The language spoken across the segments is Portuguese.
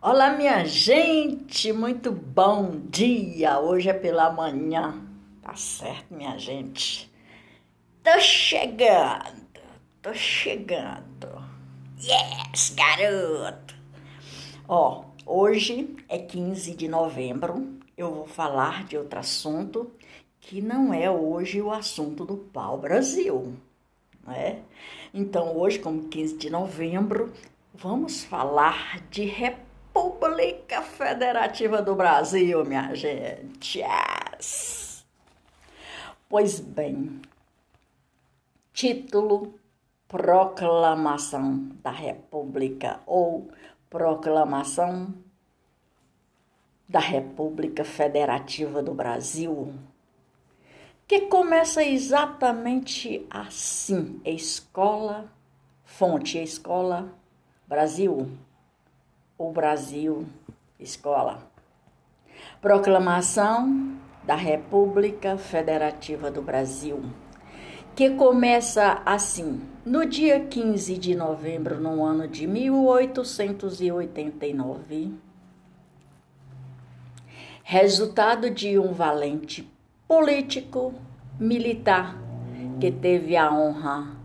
Olá, minha gente, muito bom dia. Hoje é pela manhã, tá certo, minha gente? Tô chegando, tô chegando. Yes, garoto. Ó, hoje é 15 de novembro. Eu vou falar de outro assunto que não é hoje o assunto do pau Brasil, né? Então, hoje, como 15 de novembro, vamos falar de república República Federativa do Brasil, minha gente. Yes. Pois bem, título Proclamação da República ou Proclamação da República Federativa do Brasil, que começa exatamente assim: escola, fonte, escola, Brasil o Brasil Escola. Proclamação da República Federativa do Brasil, que começa assim, no dia 15 de novembro, no ano de 1889, resultado de um valente político militar que teve a honra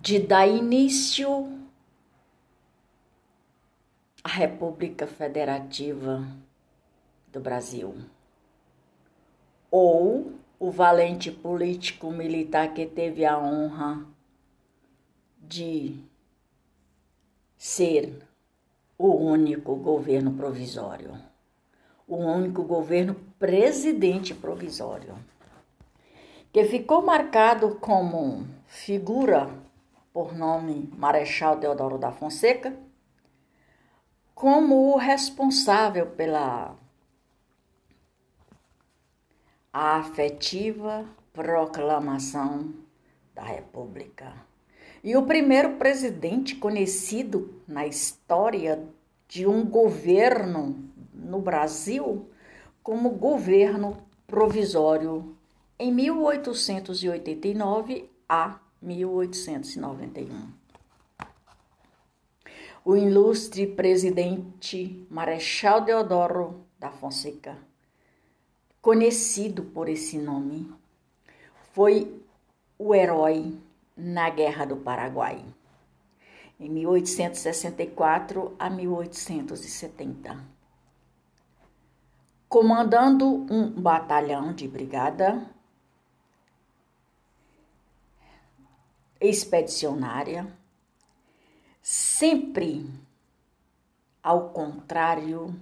de dar início a República Federativa do Brasil. Ou o valente político militar que teve a honra de ser o único governo provisório, o único governo presidente provisório, que ficou marcado como figura por nome Marechal Deodoro da Fonseca como o responsável pela afetiva proclamação da República. E o primeiro presidente conhecido na história de um governo no Brasil como governo provisório em 1889 a 1891 o ilustre presidente Marechal Deodoro da Fonseca, conhecido por esse nome, foi o herói na Guerra do Paraguai, em 1864 a 1870. Comandando um batalhão de brigada expedicionária, sempre ao contrário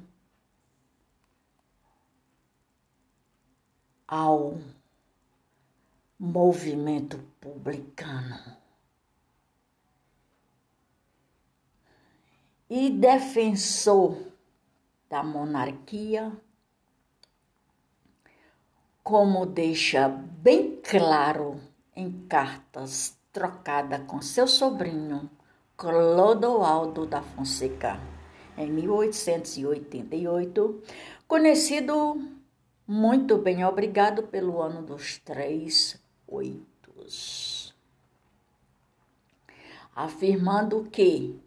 ao movimento publicano. E defensor da monarquia, como deixa bem claro em cartas trocadas com seu sobrinho Clodoaldo da Fonseca, em 1888, conhecido muito bem obrigado pelo ano dos três oitos, afirmando que,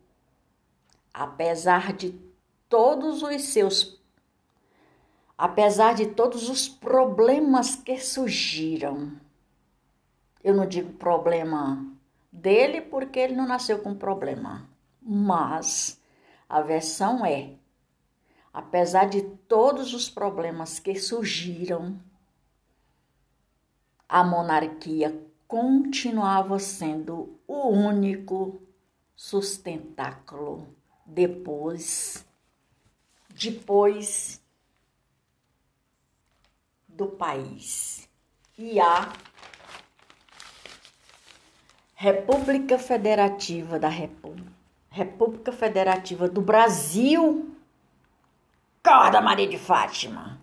apesar de todos os seus apesar de todos os problemas que surgiram, eu não digo problema dele porque ele não nasceu com problema. Mas a versão é: apesar de todos os problemas que surgiram, a monarquia continuava sendo o único sustentáculo depois depois do país. E a República Federativa da República, República Federativa do Brasil, Corda Maria de Fátima,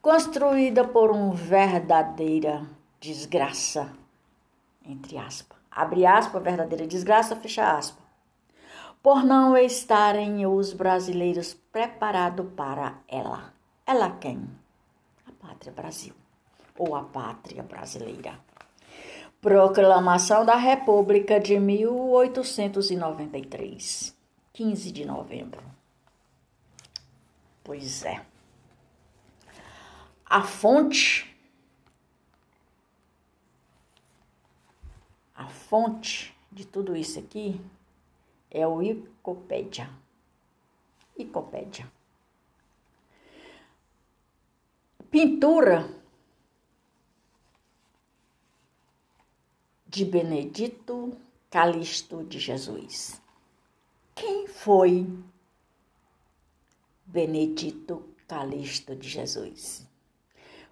construída por um verdadeira desgraça, entre aspas. Abre aspas, verdadeira desgraça, fecha aspas. Por não estarem os brasileiros preparados para ela. Ela quem? A pátria Brasil, ou a pátria brasileira. Proclamação da República de 1893, 15 de novembro. Pois é. A fonte a fonte de tudo isso aqui é o Wikipédia. Wikipédia. Pintura de Benedito Calixto de Jesus. Quem foi Benedito Calixto de Jesus?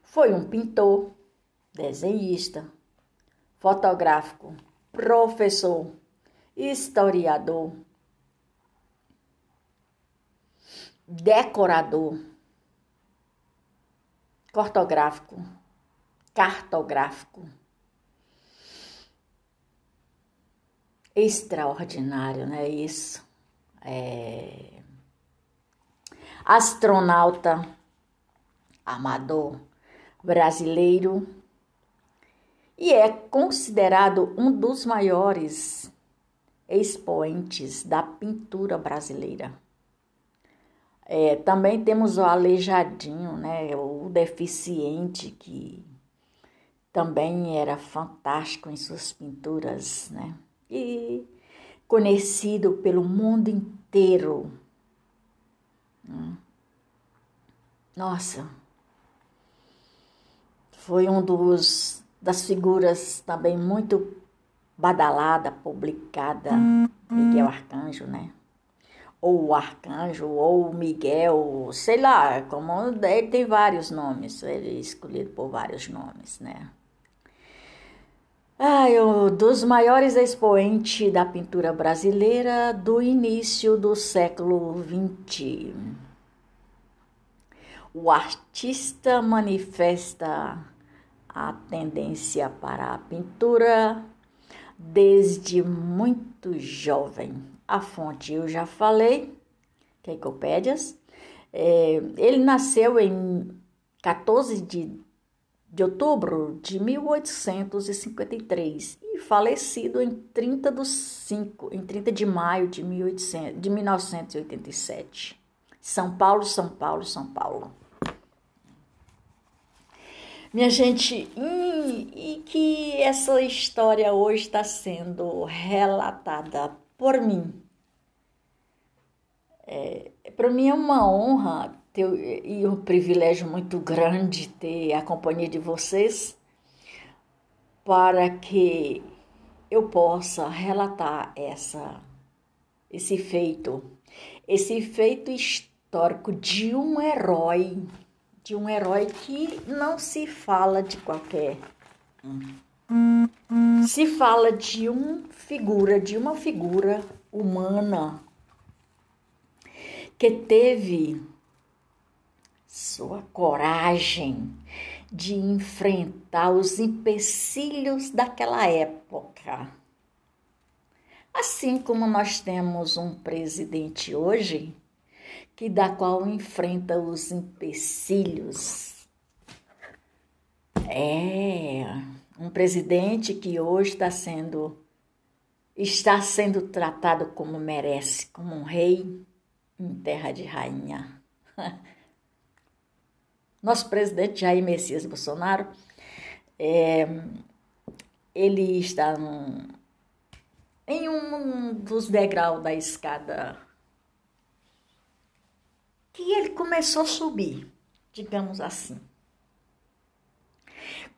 Foi um pintor, desenhista, fotográfico, professor, historiador, decorador, cartográfico, cartográfico. Extraordinário, não é isso? É... Astronauta amador brasileiro e é considerado um dos maiores expoentes da pintura brasileira. É, também temos o aleijadinho, né, o deficiente que também era fantástico em suas pinturas, né, e conhecido pelo mundo inteiro. Nossa, foi um dos das figuras também muito badalada, publicada, Miguel Arcanjo, né? Ou o Arcanjo, ou o Miguel, sei lá, como ele tem vários nomes, ele é escolhido por vários nomes, né? Ah, um dos maiores expoentes da pintura brasileira do início do século XX. O artista manifesta a tendência para a pintura desde muito jovem. A fonte eu já falei, que Ecopédias. É, ele nasceu em 14 de, de outubro de 1853 e falecido em 30, do 5, em 30 de maio de, 1800, de 1987. São Paulo, São Paulo, São Paulo. Minha gente, e, e que essa história hoje está sendo relatada por mim. É, Para mim é uma honra e um privilégio muito grande ter a companhia de vocês para que eu possa relatar essa, esse feito, esse feito histórico de um herói de um herói que não se fala de qualquer. Se fala de uma figura, de uma figura humana que teve sua coragem de enfrentar os empecilhos daquela época. Assim como nós temos um presidente hoje que da qual enfrenta os empecilhos. É um presidente que hoje está sendo está sendo tratado como merece, como um rei em terra de rainha. Nosso presidente Jair Messias Bolsonaro, é, ele está em um dos degraus da escada que ele começou a subir, digamos assim.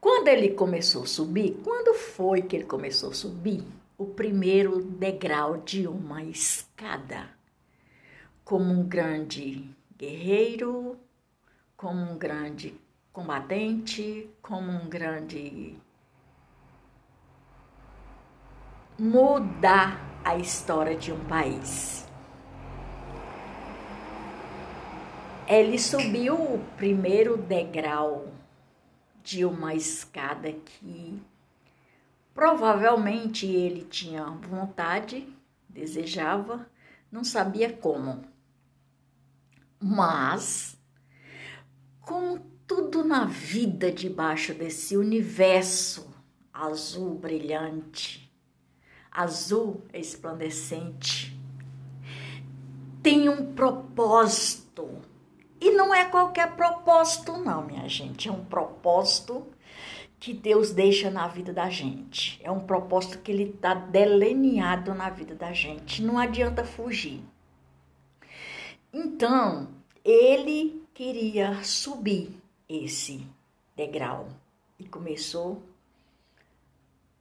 Quando ele começou a subir, quando foi que ele começou a subir? O primeiro degrau de uma escada. Como um grande guerreiro, como um grande combatente, como um grande. mudar a história de um país. Ele subiu o primeiro degrau de uma escada que provavelmente ele tinha vontade, desejava, não sabia como. Mas, como tudo na vida debaixo desse universo azul brilhante, azul esplandecente, tem um propósito E não é qualquer propósito, não, minha gente. É um propósito que Deus deixa na vida da gente. É um propósito que ele está delineado na vida da gente. Não adianta fugir. Então, ele queria subir esse degrau e começou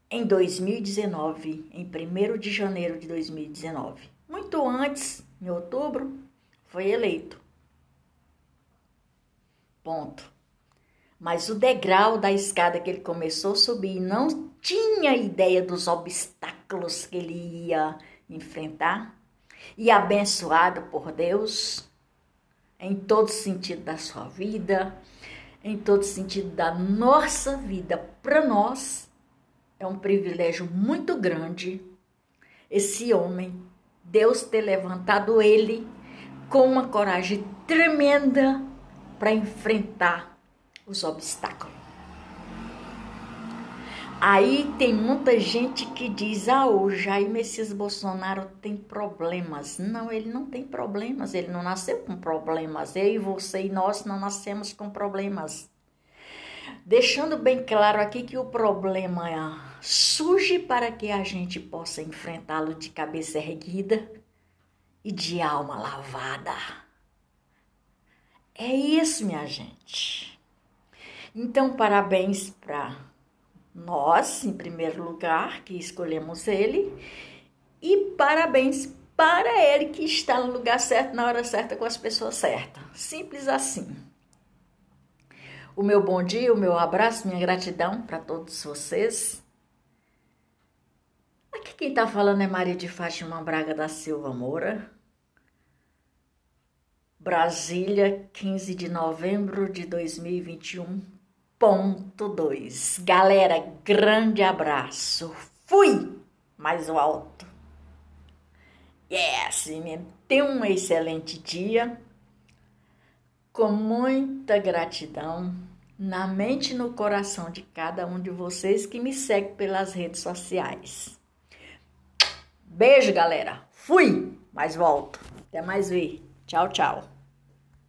em 2019, em 1 de janeiro de 2019. Muito antes, em outubro, foi eleito. Ponto. Mas o degrau da escada que ele começou a subir não tinha ideia dos obstáculos que ele ia enfrentar. E abençoado por Deus em todo sentido da sua vida, em todo sentido da nossa vida, para nós é um privilégio muito grande esse homem, Deus ter levantado ele com uma coragem tremenda para enfrentar os obstáculos. Aí tem muita gente que diz: ah, o Jair Messias Bolsonaro tem problemas. Não, ele não tem problemas, ele não nasceu com problemas. Eu e você e nós não nascemos com problemas. Deixando bem claro aqui que o problema surge para que a gente possa enfrentá-lo de cabeça erguida e de alma lavada. É isso, minha gente. Então, parabéns para nós, em primeiro lugar, que escolhemos ele, e parabéns para ele que está no lugar certo, na hora certa, com as pessoas certas. Simples assim. O meu bom dia, o meu abraço, minha gratidão para todos vocês. Aqui quem está falando é Maria de Fátima Braga da Silva Moura. Brasília, 15 de novembro de 2021 ponto dois. Galera, grande abraço. Fui mais alto. Yes, tenha um excelente dia. Com muita gratidão na mente e no coração de cada um de vocês que me segue pelas redes sociais. Beijo, galera. Fui, mas volto. Até mais ver. Tchau, tchau.